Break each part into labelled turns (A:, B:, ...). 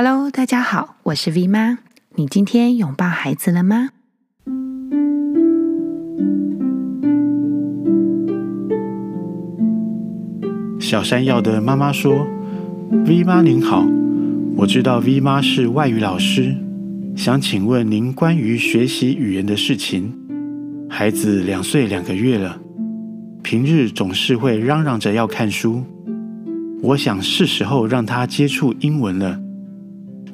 A: Hello，大家好，我是 V 妈。你今天拥抱孩子了吗？
B: 小山药的妈妈说：“V 妈您好，我知道 V 妈是外语老师，想请问您关于学习语言的事情。孩子两岁两个月了，平日总是会嚷嚷着要看书，我想是时候让他接触英文了。”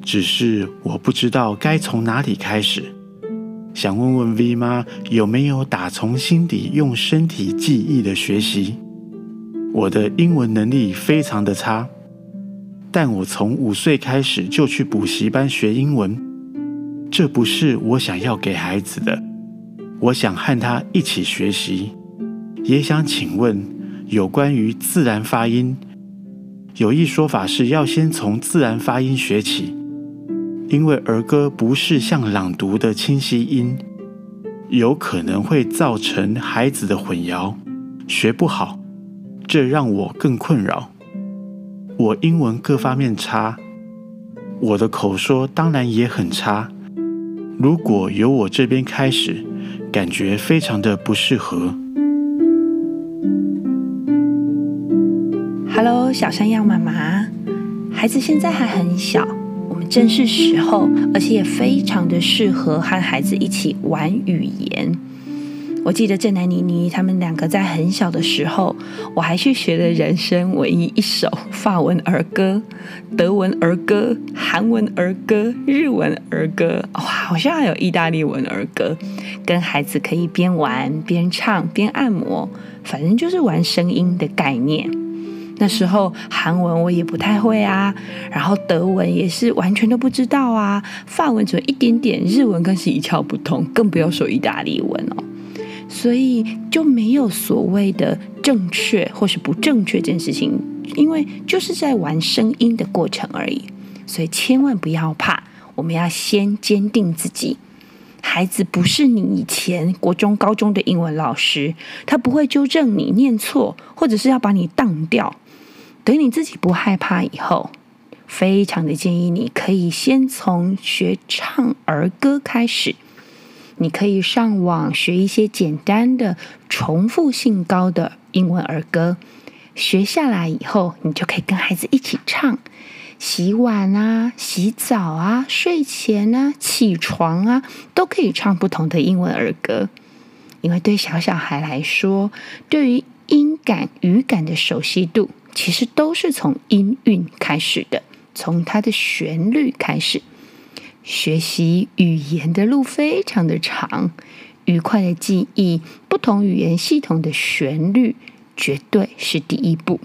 B: 只是我不知道该从哪里开始，想问问 V 妈有没有打从心底用身体记忆的学习？我的英文能力非常的差，但我从五岁开始就去补习班学英文，这不是我想要给孩子的。我想和他一起学习，也想请问有关于自然发音，有一说法是要先从自然发音学起。因为儿歌不是像朗读的清晰音，有可能会造成孩子的混淆，学不好，这让我更困扰。我英文各方面差，我的口说当然也很差。如果由我这边开始，感觉非常的不适合。
A: Hello，小山药妈妈，孩子现在还很小。正是时候，而且也非常的适合和孩子一起玩语言。我记得郑南妮妮他们两个在很小的时候，我还去学了人生唯一一首法文儿歌、德文儿歌、韩文儿歌、日文儿歌，哇，好像还有意大利文儿歌，跟孩子可以边玩边唱边按摩，反正就是玩声音的概念。那时候韩文我也不太会啊，然后德文也是完全都不知道啊，法文只有一点点，日文更是一窍不通，更不要说意大利文哦。所以就没有所谓的正确或是不正确这件事情，因为就是在玩声音的过程而已。所以千万不要怕，我们要先坚定自己，孩子不是你以前国中、高中的英文老师，他不会纠正你念错，或者是要把你当掉。等你自己不害怕以后，非常的建议你可以先从学唱儿歌开始。你可以上网学一些简单的、重复性高的英文儿歌，学下来以后，你就可以跟孩子一起唱。洗碗啊、洗澡啊、睡前啊、起床啊，都可以唱不同的英文儿歌。因为对小小孩来说，对于音感、语感的熟悉度。其实都是从音韵开始的，从它的旋律开始。学习语言的路非常的长，愉快的记忆不同语言系统的旋律，绝对是第一步。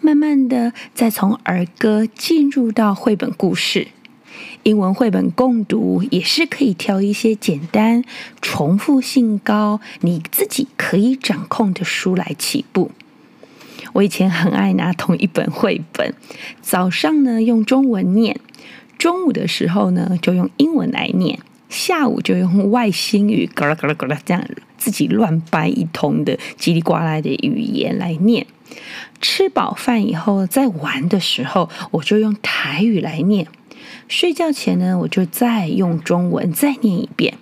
A: 慢慢的，再从儿歌进入到绘本故事，英文绘本共读也是可以挑一些简单、重复性高、你自己可以掌控的书来起步。我以前很爱拿同一本绘本，早上呢用中文念，中午的时候呢就用英文来念，下午就用外星语咯啦咯啦咯啦这样自己乱掰一通的叽里呱啦的语言来念。吃饱饭以后，在玩的时候，我就用台语来念。睡觉前呢，我就再用中文再念一遍。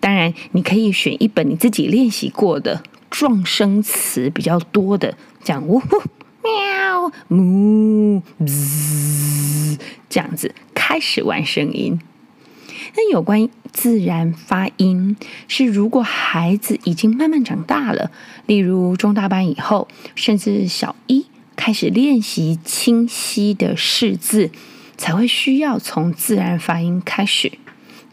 A: 当然，你可以选一本你自己练习过的。状声词比较多的，像呜呼、喵、呜、滋，这样子开始玩声音。那有关自然发音，是如果孩子已经慢慢长大了，例如中大班以后，甚至小一开始练习清晰的识字，才会需要从自然发音开始。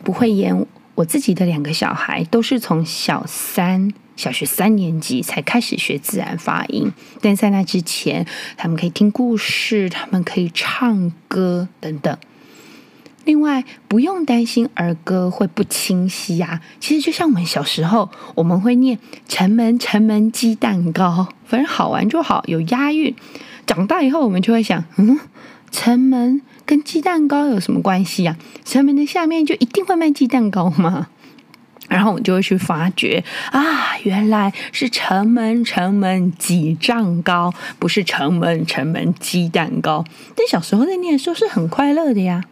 A: 不会演我自己的两个小孩，都是从小三。小学三年级才开始学自然发音，但在那之前，他们可以听故事，他们可以唱歌等等。另外，不用担心儿歌会不清晰呀。其实就像我们小时候，我们会念“城门城门鸡蛋糕”，反正好玩就好，有押韵。长大以后，我们就会想：嗯，城门跟鸡蛋糕有什么关系呀？城门的下面就一定会卖鸡蛋糕吗？然后我就会去发觉啊，原来是城门城门几丈高，不是城门城门鸡蛋糕。但小时候在念的时候是很快乐的呀。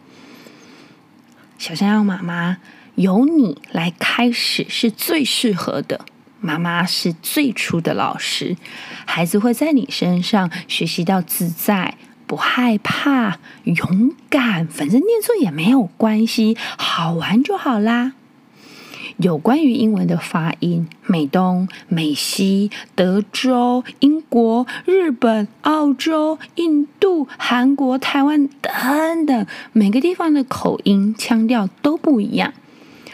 A: 小山羊妈妈，由你来开始是最适合的。妈妈是最初的老师，孩子会在你身上学习到自在、不害怕、勇敢，反正念错也没有关系，好玩就好啦。有关于英文的发音，美东、美西、德州、英国、日本、澳洲、印度、韩国、台湾等等，每个地方的口音、腔调都不一样。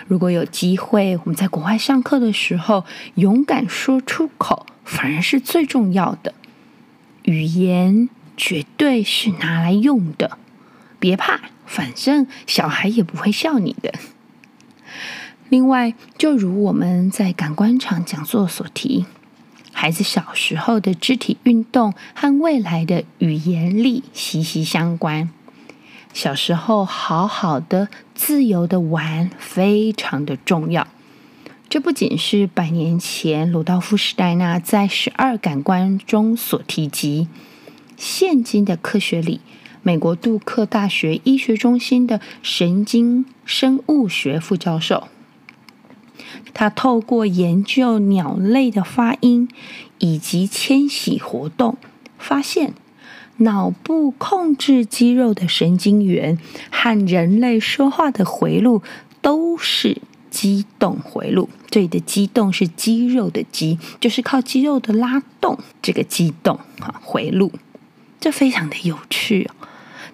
A: 如果有机会，我们在国外上课的时候，勇敢说出口，反而是最重要的。语言绝对是拿来用的，别怕，反正小孩也不会笑你的。另外，就如我们在感官场讲座所提，孩子小时候的肢体运动和未来的语言力息息相关。小时候好好的、自由的玩，非常的重要。这不仅是百年前鲁道夫·史黛纳在十二感官中所提及，现今的科学里，美国杜克大学医学中心的神经生物学副教授。他透过研究鸟类的发音以及迁徙活动，发现脑部控制肌肉的神经元和人类说话的回路都是肌动回路。这里的肌动是肌肉的肌，就是靠肌肉的拉动，这个肌动哈回路，这非常的有趣哦。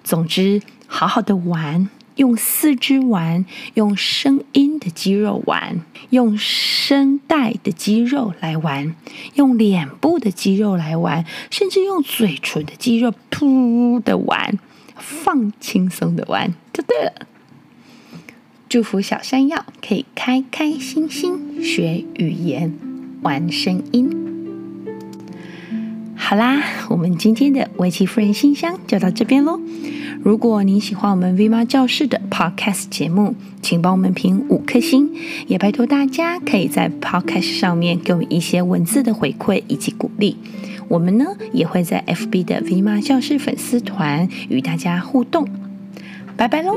A: 总之，好好的玩。用四肢玩，用声音的肌肉玩，用声带的肌肉来玩，用脸部的肌肉来玩，甚至用嘴唇的肌肉噗的玩，放轻松的玩就对了。祝福小山药可以开开心心学语言，玩声音。好啦，我们今天的薇琪夫人信箱就到这边喽。如果您喜欢我们 V 妈教室的 Podcast 节目，请帮我们评五颗星，也拜托大家可以在 Podcast 上面给我们一些文字的回馈以及鼓励。我们呢也会在 FB 的 V 妈教室粉丝团与大家互动。拜拜喽！